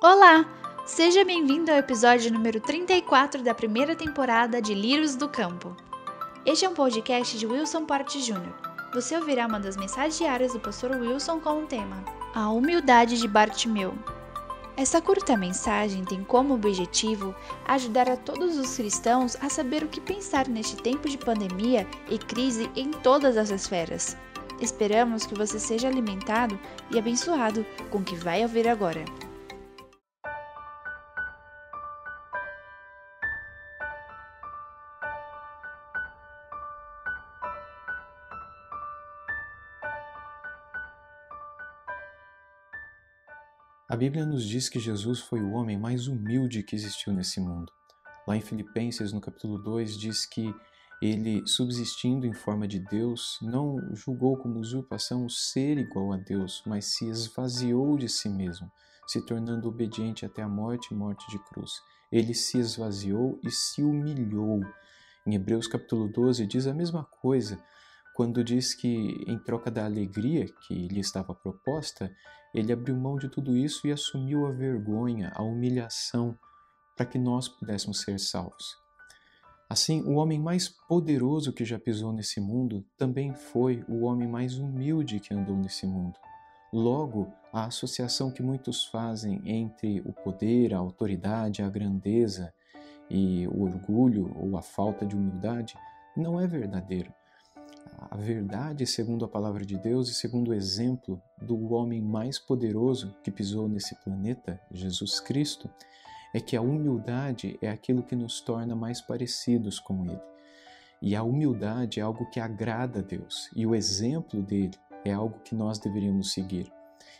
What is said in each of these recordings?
Olá! Seja bem-vindo ao episódio número 34 da primeira temporada de Lírios do Campo. Este é um podcast de Wilson Porte Jr. Você ouvirá uma das mensagens diárias do pastor Wilson com o tema A Humildade de Bartimeu. Essa curta mensagem tem como objetivo ajudar a todos os cristãos a saber o que pensar neste tempo de pandemia e crise em todas as esferas. Esperamos que você seja alimentado e abençoado com o que vai ouvir agora. A Bíblia nos diz que Jesus foi o homem mais humilde que existiu nesse mundo. Lá em Filipenses, no capítulo 2, diz que ele, subsistindo em forma de Deus, não julgou como usurpação o ser igual a Deus, mas se esvaziou de si mesmo, se tornando obediente até a morte e morte de cruz. Ele se esvaziou e se humilhou. Em Hebreus capítulo 12 diz a mesma coisa, quando diz que, em troca da alegria que lhe estava proposta, ele abriu mão de tudo isso e assumiu a vergonha, a humilhação, para que nós pudéssemos ser salvos. Assim, o homem mais poderoso que já pisou nesse mundo também foi o homem mais humilde que andou nesse mundo. Logo, a associação que muitos fazem entre o poder, a autoridade, a grandeza e o orgulho ou a falta de humildade não é verdadeira a verdade segundo a palavra de Deus e segundo o exemplo do homem mais poderoso que pisou nesse planeta, Jesus Cristo, é que a humildade é aquilo que nos torna mais parecidos com Ele. E a humildade é algo que agrada a Deus, e o exemplo dele é algo que nós deveríamos seguir.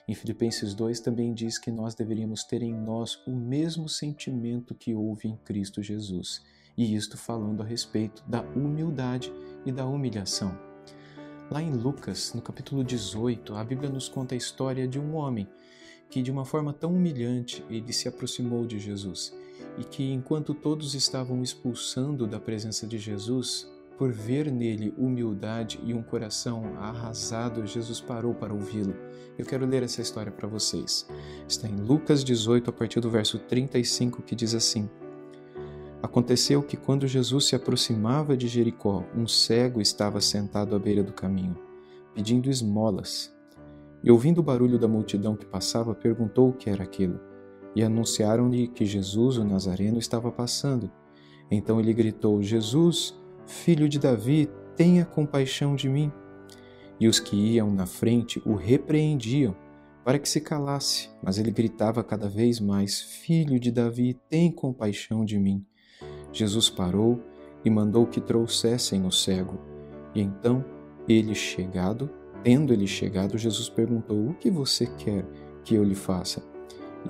Em Filipenses 2 também diz que nós deveríamos ter em nós o mesmo sentimento que houve em Cristo Jesus, e isto falando a respeito da humildade e da humilhação. Lá em Lucas, no capítulo 18, a Bíblia nos conta a história de um homem que, de uma forma tão humilhante, ele se aproximou de Jesus e que, enquanto todos estavam expulsando da presença de Jesus, por ver nele humildade e um coração arrasado, Jesus parou para ouvi-lo. Eu quero ler essa história para vocês. Está em Lucas 18, a partir do verso 35, que diz assim. Aconteceu que, quando Jesus se aproximava de Jericó, um cego estava sentado à beira do caminho, pedindo esmolas. E ouvindo o barulho da multidão que passava, perguntou o que era aquilo. E anunciaram-lhe que Jesus, o Nazareno, estava passando. Então ele gritou: Jesus, filho de Davi, tenha compaixão de mim. E os que iam na frente o repreendiam para que se calasse, mas ele gritava cada vez mais: Filho de Davi, tem compaixão de mim. Jesus parou e mandou que trouxessem o cego. E então, ele chegado, tendo ele chegado, Jesus perguntou: O que você quer que eu lhe faça?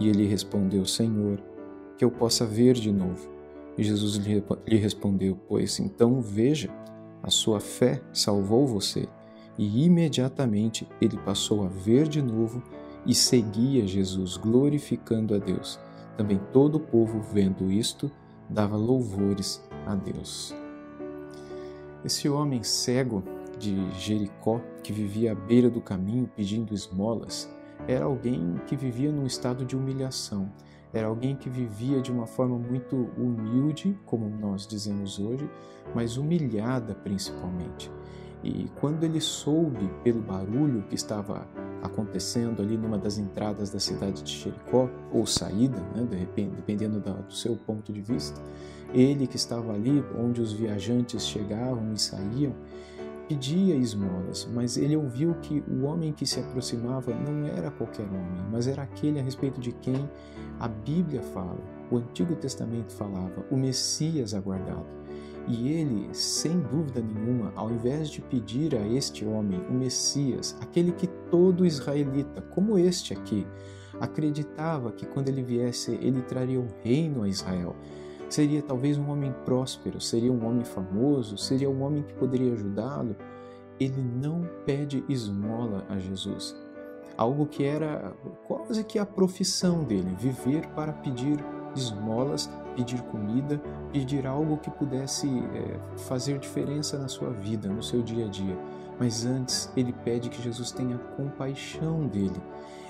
E ele respondeu: Senhor, que eu possa ver de novo. E Jesus lhe respondeu: Pois então veja, a sua fé salvou você. E imediatamente ele passou a ver de novo e seguia Jesus, glorificando a Deus. Também todo o povo, vendo isto, dava louvores a Deus. Esse homem cego de Jericó, que vivia à beira do caminho pedindo esmolas, era alguém que vivia num estado de humilhação, era alguém que vivia de uma forma muito humilde, como nós dizemos hoje, mas humilhada principalmente. E quando ele soube pelo barulho que estava acontecendo ali numa das entradas da cidade de Jericó, ou saída, né, dependendo do seu ponto de vista, ele que estava ali onde os viajantes chegavam e saíam, pedia esmolas, mas ele ouviu que o homem que se aproximava não era qualquer homem, mas era aquele a respeito de quem a Bíblia fala, o Antigo Testamento falava, o Messias aguardado. E ele, sem dúvida nenhuma, ao invés de pedir a este homem, o Messias, aquele que todo israelita, como este aqui, acreditava que quando ele viesse, ele traria o reino a Israel, seria talvez um homem próspero, seria um homem famoso, seria um homem que poderia ajudá-lo, ele não pede esmola a Jesus. Algo que era quase que a profissão dele, viver para pedir esmolas, pedir comida, pedir algo que pudesse é, fazer diferença na sua vida, no seu dia a dia. Mas antes, ele pede que Jesus tenha compaixão dele.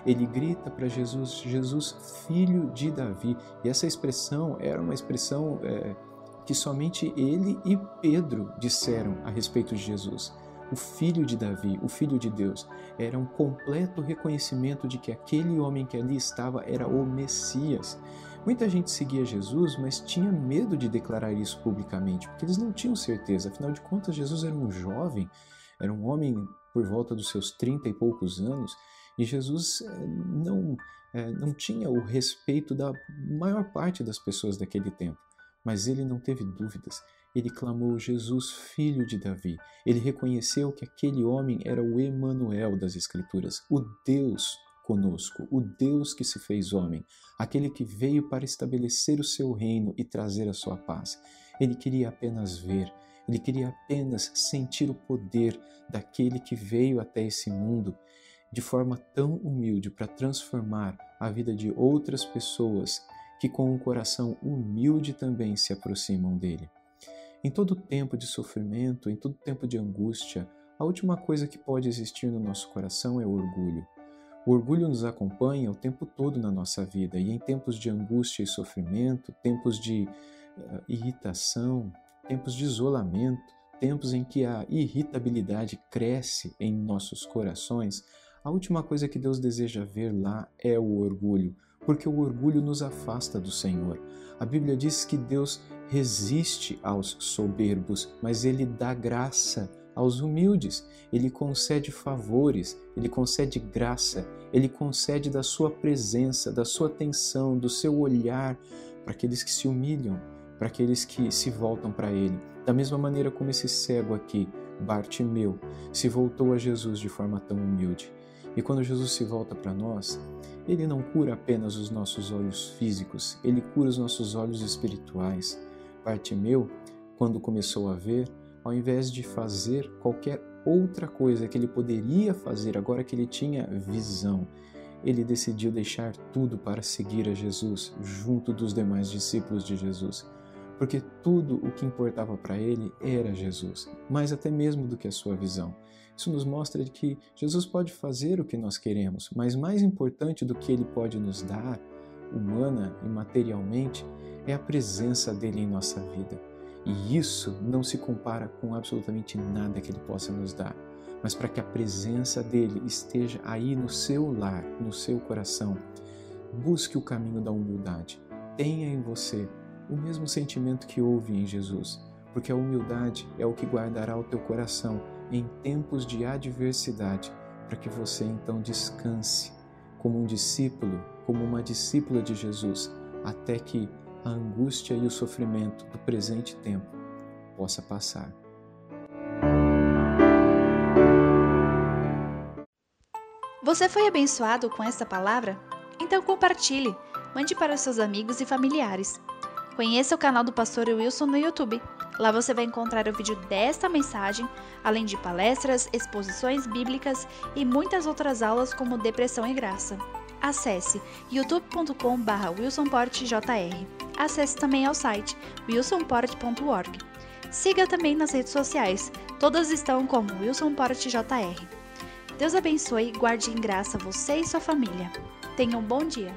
ele grita para Jesus, Jesus, filho de Davi. E essa expressão era uma expressão é, que somente ele e Pedro disseram a respeito de Jesus. O filho de Davi, o filho de Deus, era um completo reconhecimento de que aquele homem que ali estava era o Messias. Muita gente seguia Jesus, mas tinha medo de declarar isso publicamente, porque eles não tinham certeza. Afinal de contas, Jesus era um jovem, era um homem por volta dos seus trinta e poucos anos, e Jesus eh, não, eh, não tinha o respeito da maior parte das pessoas daquele tempo. Mas ele não teve dúvidas. Ele clamou Jesus, filho de Davi. Ele reconheceu que aquele homem era o Emanuel das Escrituras, o Deus conosco, o Deus que se fez homem, aquele que veio para estabelecer o seu reino e trazer a sua paz. Ele queria apenas ver, ele queria apenas sentir o poder daquele que veio até esse mundo de forma tão humilde para transformar a vida de outras pessoas que com um coração humilde também se aproximam dele. Em todo tempo de sofrimento, em todo tempo de angústia, a última coisa que pode existir no nosso coração é o orgulho. O orgulho nos acompanha o tempo todo na nossa vida e em tempos de angústia e sofrimento, tempos de uh, irritação, tempos de isolamento, tempos em que a irritabilidade cresce em nossos corações, a última coisa que Deus deseja ver lá é o orgulho, porque o orgulho nos afasta do Senhor. A Bíblia diz que Deus resiste aos soberbos, mas ele dá graça aos humildes. Ele concede favores, ele concede graça, ele concede da sua presença, da sua atenção, do seu olhar para aqueles que se humilham, para aqueles que se voltam para ele. Da mesma maneira como esse cego aqui, Bartimeu, se voltou a Jesus de forma tão humilde. E quando Jesus se volta para nós, ele não cura apenas os nossos olhos físicos, ele cura os nossos olhos espirituais. Bartimeu, quando começou a ver, ao invés de fazer qualquer outra coisa que ele poderia fazer agora que ele tinha visão, ele decidiu deixar tudo para seguir a Jesus junto dos demais discípulos de Jesus porque tudo o que importava para ele era Jesus, mais até mesmo do que a sua visão. Isso nos mostra que Jesus pode fazer o que nós queremos, mas mais importante do que ele pode nos dar, humana e materialmente, é a presença dele em nossa vida. E isso não se compara com absolutamente nada que ele possa nos dar. Mas para que a presença dele esteja aí no seu lar, no seu coração, busque o caminho da humildade. Tenha em você o mesmo sentimento que houve em Jesus, porque a humildade é o que guardará o teu coração em tempos de adversidade, para que você então descanse como um discípulo, como uma discípula de Jesus, até que a angústia e o sofrimento do presente tempo possa passar. Você foi abençoado com esta palavra? Então compartilhe, mande para seus amigos e familiares. Conheça o canal do Pastor Wilson no YouTube. Lá você vai encontrar o vídeo desta mensagem, além de palestras, exposições bíblicas e muitas outras aulas como Depressão e Graça. Acesse youtube.com.br wilsonportjr. Acesse também ao site wilsonport.org. Siga também nas redes sociais, todas estão como wilsonportjr. Deus abençoe e guarde em graça você e sua família. Tenha um bom dia.